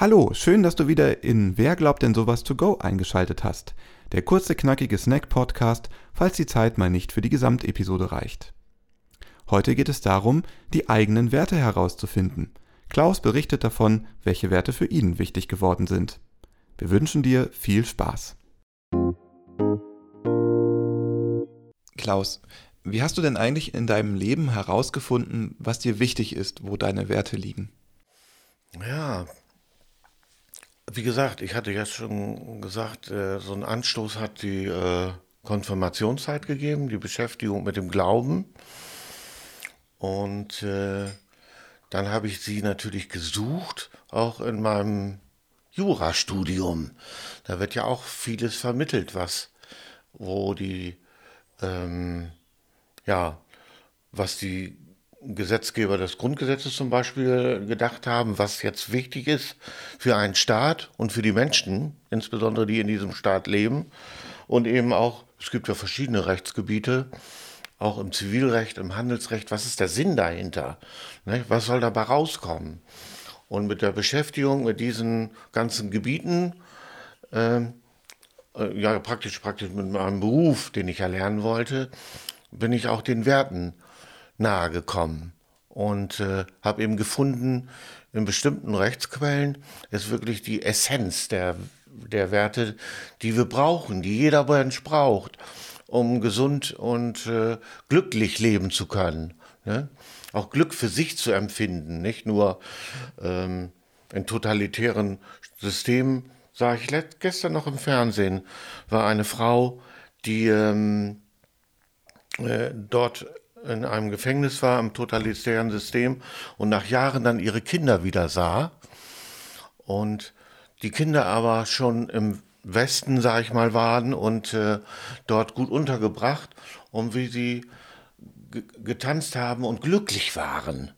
Hallo, schön, dass du wieder in Wer glaubt denn sowas to go eingeschaltet hast. Der kurze, knackige Snack-Podcast, falls die Zeit mal nicht für die Gesamtepisode reicht. Heute geht es darum, die eigenen Werte herauszufinden. Klaus berichtet davon, welche Werte für ihn wichtig geworden sind. Wir wünschen dir viel Spaß. Klaus, wie hast du denn eigentlich in deinem Leben herausgefunden, was dir wichtig ist, wo deine Werte liegen? Ja, wie gesagt, ich hatte ja schon gesagt, äh, so einen Anstoß hat die äh, Konfirmationszeit gegeben, die Beschäftigung mit dem Glauben. Und äh, dann habe ich sie natürlich gesucht, auch in meinem Jurastudium. Da wird ja auch vieles vermittelt, was, wo die, ähm, ja, was die Gesetzgeber des Grundgesetzes zum Beispiel gedacht haben, was jetzt wichtig ist für einen Staat und für die Menschen, insbesondere die in diesem Staat leben. Und eben auch, es gibt ja verschiedene Rechtsgebiete, auch im Zivilrecht, im Handelsrecht, was ist der Sinn dahinter? Ne? Was soll dabei rauskommen? Und mit der Beschäftigung mit diesen ganzen Gebieten, ähm, äh, ja praktisch, praktisch mit meinem Beruf, den ich erlernen wollte, bin ich auch den Werten nahe gekommen und äh, habe eben gefunden, in bestimmten Rechtsquellen ist wirklich die Essenz der, der Werte, die wir brauchen, die jeder Mensch braucht, um gesund und äh, glücklich leben zu können. Ne? Auch Glück für sich zu empfinden, nicht nur ähm, in totalitären Systemen. Sah ich gestern noch im Fernsehen, war eine Frau, die ähm, äh, dort in einem Gefängnis war, im totalitären System und nach Jahren dann ihre Kinder wieder sah. Und die Kinder aber schon im Westen, sag ich mal, waren und äh, dort gut untergebracht und wie sie getanzt haben und glücklich waren.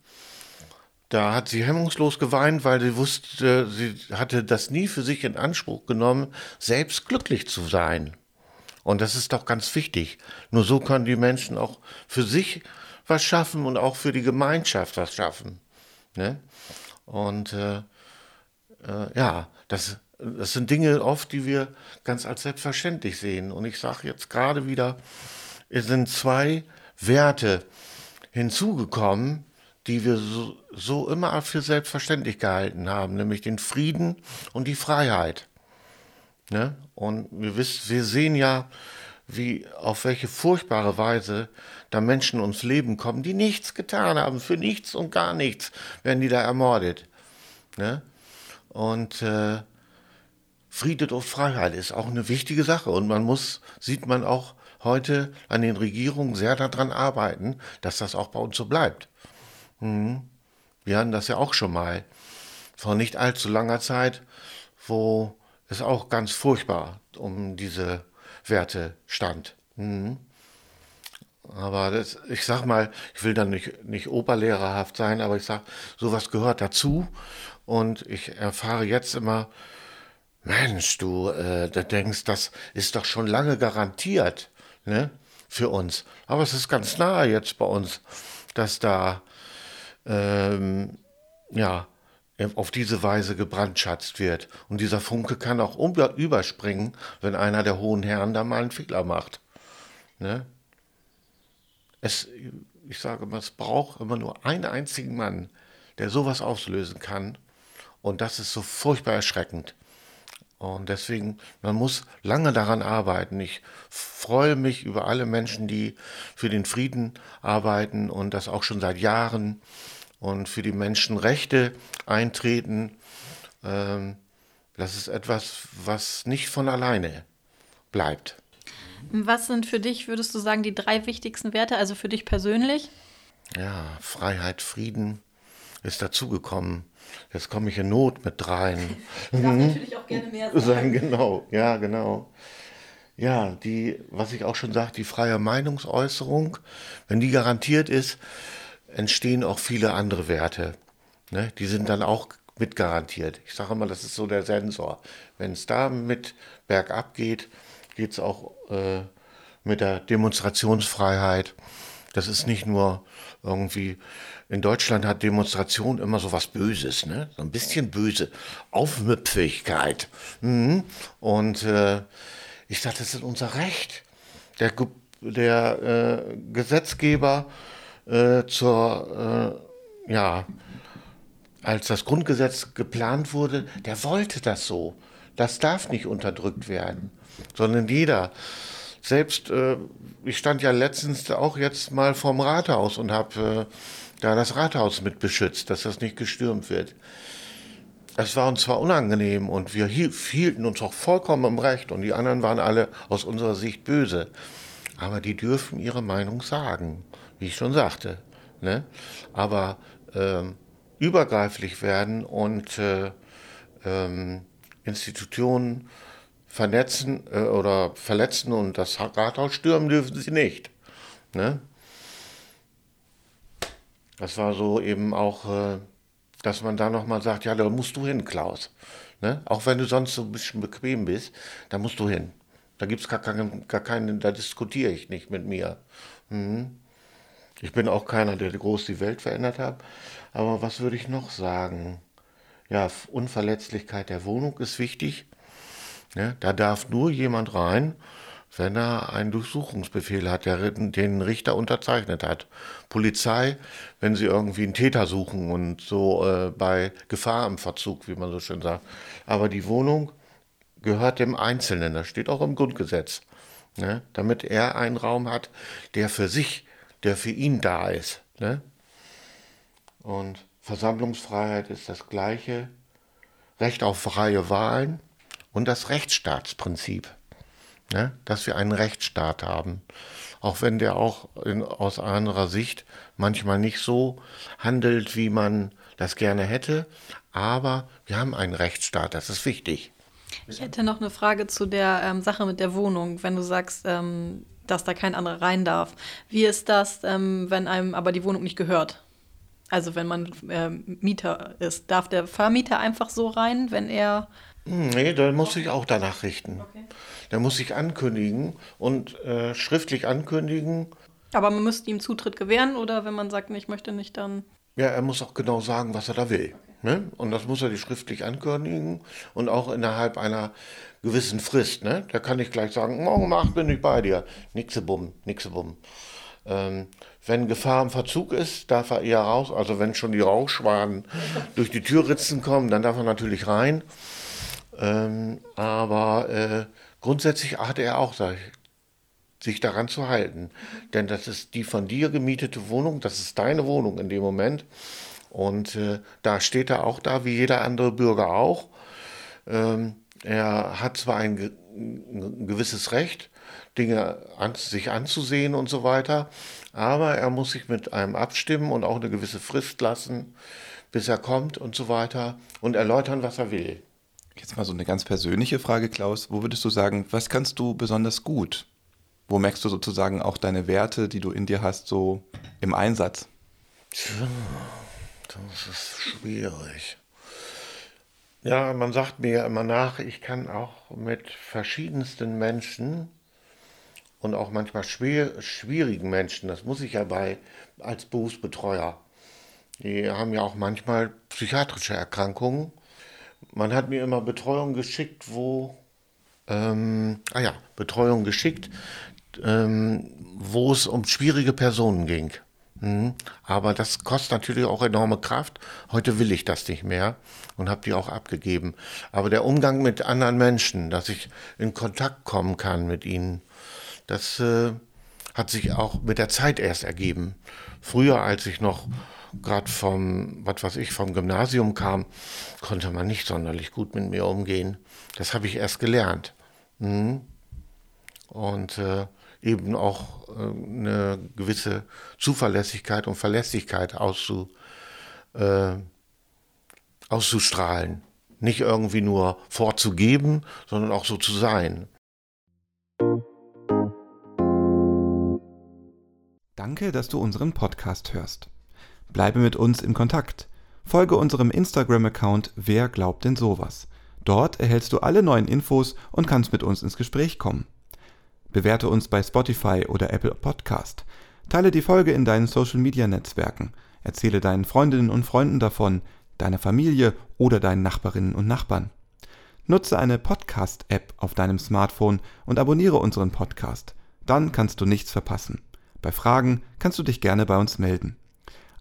Da hat sie hemmungslos geweint, weil sie wusste, sie hatte das nie für sich in Anspruch genommen, selbst glücklich zu sein. Und das ist doch ganz wichtig. Nur so können die Menschen auch für sich was schaffen und auch für die Gemeinschaft was schaffen. Ne? Und äh, äh, ja, das, das sind Dinge oft, die wir ganz als selbstverständlich sehen. Und ich sage jetzt gerade wieder, es sind zwei Werte hinzugekommen, die wir so, so immer für selbstverständlich gehalten haben, nämlich den Frieden und die Freiheit. Ne? Und wir, wissen, wir sehen ja, wie, auf welche furchtbare Weise da Menschen ums Leben kommen, die nichts getan haben, für nichts und gar nichts werden die da ermordet. Ne? Und äh, Friede und Freiheit ist auch eine wichtige Sache und man muss, sieht man auch heute an den Regierungen sehr daran arbeiten, dass das auch bei uns so bleibt. Mhm. Wir hatten das ja auch schon mal vor nicht allzu langer Zeit, wo ist auch ganz furchtbar um diese Werte stand. Mhm. Aber das, ich sag mal, ich will dann nicht, nicht oberlehrerhaft sein, aber ich sag, sowas gehört dazu. Und ich erfahre jetzt immer, Mensch, du äh, da denkst, das ist doch schon lange garantiert ne, für uns. Aber es ist ganz nahe jetzt bei uns, dass da ähm, ja, auf diese Weise gebrandschatzt wird. Und dieser Funke kann auch überspringen, wenn einer der hohen Herren da mal einen Fehler macht. Ne? Es, ich sage mal, es braucht immer nur einen einzigen Mann, der sowas auslösen kann. Und das ist so furchtbar erschreckend. Und deswegen, man muss lange daran arbeiten. Ich freue mich über alle Menschen, die für den Frieden arbeiten und das auch schon seit Jahren und für die Menschenrechte eintreten. Ähm, das ist etwas, was nicht von alleine bleibt. Was sind für dich, würdest du sagen, die drei wichtigsten Werte, also für dich persönlich? Ja, Freiheit, Frieden ist dazugekommen. Jetzt komme ich in Not mit dreien. Ich darf natürlich auch gerne mehr sagen. Genau, ja, genau. Ja, die, was ich auch schon sagte, die freie Meinungsäußerung, wenn die garantiert ist, entstehen auch viele andere Werte. Ne? Die sind dann auch mit garantiert. Ich sage immer, das ist so der Sensor. Wenn es da mit bergab geht, geht es auch äh, mit der Demonstrationsfreiheit. Das ist nicht nur irgendwie in Deutschland hat Demonstration immer so was Böses, ne? So ein bisschen böse. Aufmüpfigkeit. Mhm. Und äh, ich dachte, das ist unser Recht. Der, der äh, Gesetzgeber äh, zur, äh, ja, als das Grundgesetz geplant wurde, der wollte das so. Das darf nicht unterdrückt werden, sondern jeder. Selbst, äh, ich stand ja letztens auch jetzt mal vorm Rathaus und habe äh, da das Rathaus mit beschützt, dass das nicht gestürmt wird. Es war uns zwar unangenehm und wir hielten uns auch vollkommen im Recht und die anderen waren alle aus unserer Sicht böse. Aber die dürfen ihre Meinung sagen, wie ich schon sagte. Ne? Aber ähm, übergreiflich werden und äh, ähm, Institutionen vernetzen äh, oder verletzen und das Rathaus stürmen dürfen sie nicht. Ne? Das war so eben auch, äh, dass man da nochmal sagt, ja, da musst du hin, Klaus. Ne? Auch wenn du sonst so ein bisschen bequem bist, da musst du hin. Da gibt es gar, keinen, gar keinen, da diskutiere ich nicht mit mir. Mhm. Ich bin auch keiner, der groß die Welt verändert hat. Aber was würde ich noch sagen? Ja, Unverletzlichkeit der Wohnung ist wichtig. Ja, da darf nur jemand rein, wenn er einen Durchsuchungsbefehl hat, der den Richter unterzeichnet hat. Polizei, wenn sie irgendwie einen Täter suchen und so äh, bei Gefahr im Verzug, wie man so schön sagt. Aber die Wohnung gehört dem Einzelnen, das steht auch im Grundgesetz. Ne? Damit er einen Raum hat, der für sich, der für ihn da ist. Ne? Und Versammlungsfreiheit ist das gleiche. Recht auf freie Wahlen und das Rechtsstaatsprinzip. Ne? Dass wir einen Rechtsstaat haben. Auch wenn der auch in, aus anderer Sicht manchmal nicht so handelt, wie man das gerne hätte. Aber wir haben einen Rechtsstaat, das ist wichtig. Ich hätte noch eine Frage zu der ähm, Sache mit der Wohnung, wenn du sagst, ähm, dass da kein anderer rein darf. Wie ist das, ähm, wenn einem aber die Wohnung nicht gehört? Also wenn man ähm, Mieter ist, darf der Vermieter einfach so rein, wenn er. Hm, nee, da muss sich auch danach richten. Okay. Der muss sich ankündigen und äh, schriftlich ankündigen. Aber man müsste ihm Zutritt gewähren oder wenn man sagt, ich möchte nicht, dann. Ja, er muss auch genau sagen, was er da will. Okay. Ne? Und das muss er die schriftlich ankündigen und auch innerhalb einer gewissen Frist. Ne? Der kann nicht gleich sagen, morgen um acht bin ich bei dir. Nixebum, nixebum. Ähm, wenn Gefahr im Verzug ist, darf er eher raus. Also wenn schon die Rauchschwaden durch die Türritzen kommen, dann darf er natürlich rein. Ähm, aber äh, grundsätzlich hat er auch sich daran zu halten. Denn das ist die von dir gemietete Wohnung, das ist deine Wohnung in dem Moment. Und äh, da steht er auch da, wie jeder andere Bürger auch. Ähm, er hat zwar ein, ein gewisses Recht, Dinge an, sich anzusehen und so weiter. Aber er muss sich mit einem abstimmen und auch eine gewisse Frist lassen, bis er kommt und so weiter und erläutern, was er will. Jetzt mal so eine ganz persönliche Frage, Klaus. Wo würdest du sagen, was kannst du besonders gut? Wo merkst du sozusagen auch deine Werte, die du in dir hast, so im Einsatz? Tja, das ist schwierig. Ja, man sagt mir ja immer nach, ich kann auch mit verschiedensten Menschen und auch manchmal schwer, schwierigen Menschen, das muss ich ja bei als Berufsbetreuer. Die haben ja auch manchmal psychiatrische Erkrankungen. Man hat mir immer Betreuung geschickt, wo, ähm, ah ja, Betreuung geschickt, ähm, wo es um schwierige Personen ging. Mhm. Aber das kostet natürlich auch enorme Kraft. Heute will ich das nicht mehr und habe die auch abgegeben. Aber der Umgang mit anderen Menschen, dass ich in Kontakt kommen kann mit ihnen, das äh, hat sich auch mit der Zeit erst ergeben. Früher, als ich noch gerade vom, was weiß ich, vom Gymnasium kam, konnte man nicht sonderlich gut mit mir umgehen. Das habe ich erst gelernt. Mhm. Und äh, eben auch äh, eine gewisse Zuverlässigkeit und Verlässlichkeit auszu, äh, auszustrahlen. Nicht irgendwie nur vorzugeben, sondern auch so zu sein. Danke, dass du unseren Podcast hörst. Bleibe mit uns in Kontakt. Folge unserem Instagram-Account Wer glaubt denn sowas? Dort erhältst du alle neuen Infos und kannst mit uns ins Gespräch kommen. Bewerte uns bei Spotify oder Apple Podcast. Teile die Folge in deinen Social-Media-Netzwerken. Erzähle deinen Freundinnen und Freunden davon, deiner Familie oder deinen Nachbarinnen und Nachbarn. Nutze eine Podcast-App auf deinem Smartphone und abonniere unseren Podcast. Dann kannst du nichts verpassen. Bei Fragen kannst du dich gerne bei uns melden.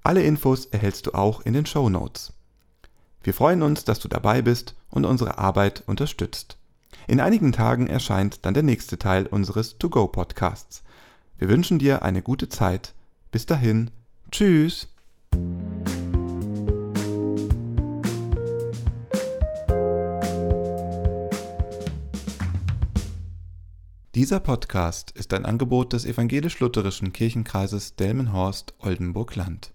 Alle Infos erhältst du auch in den Show Notes. Wir freuen uns, dass du dabei bist und unsere Arbeit unterstützt. In einigen Tagen erscheint dann der nächste Teil unseres To-Go-Podcasts. Wir wünschen dir eine gute Zeit. Bis dahin. Tschüss. Dieser Podcast ist ein Angebot des evangelisch-lutherischen Kirchenkreises Delmenhorst-Oldenburg-Land.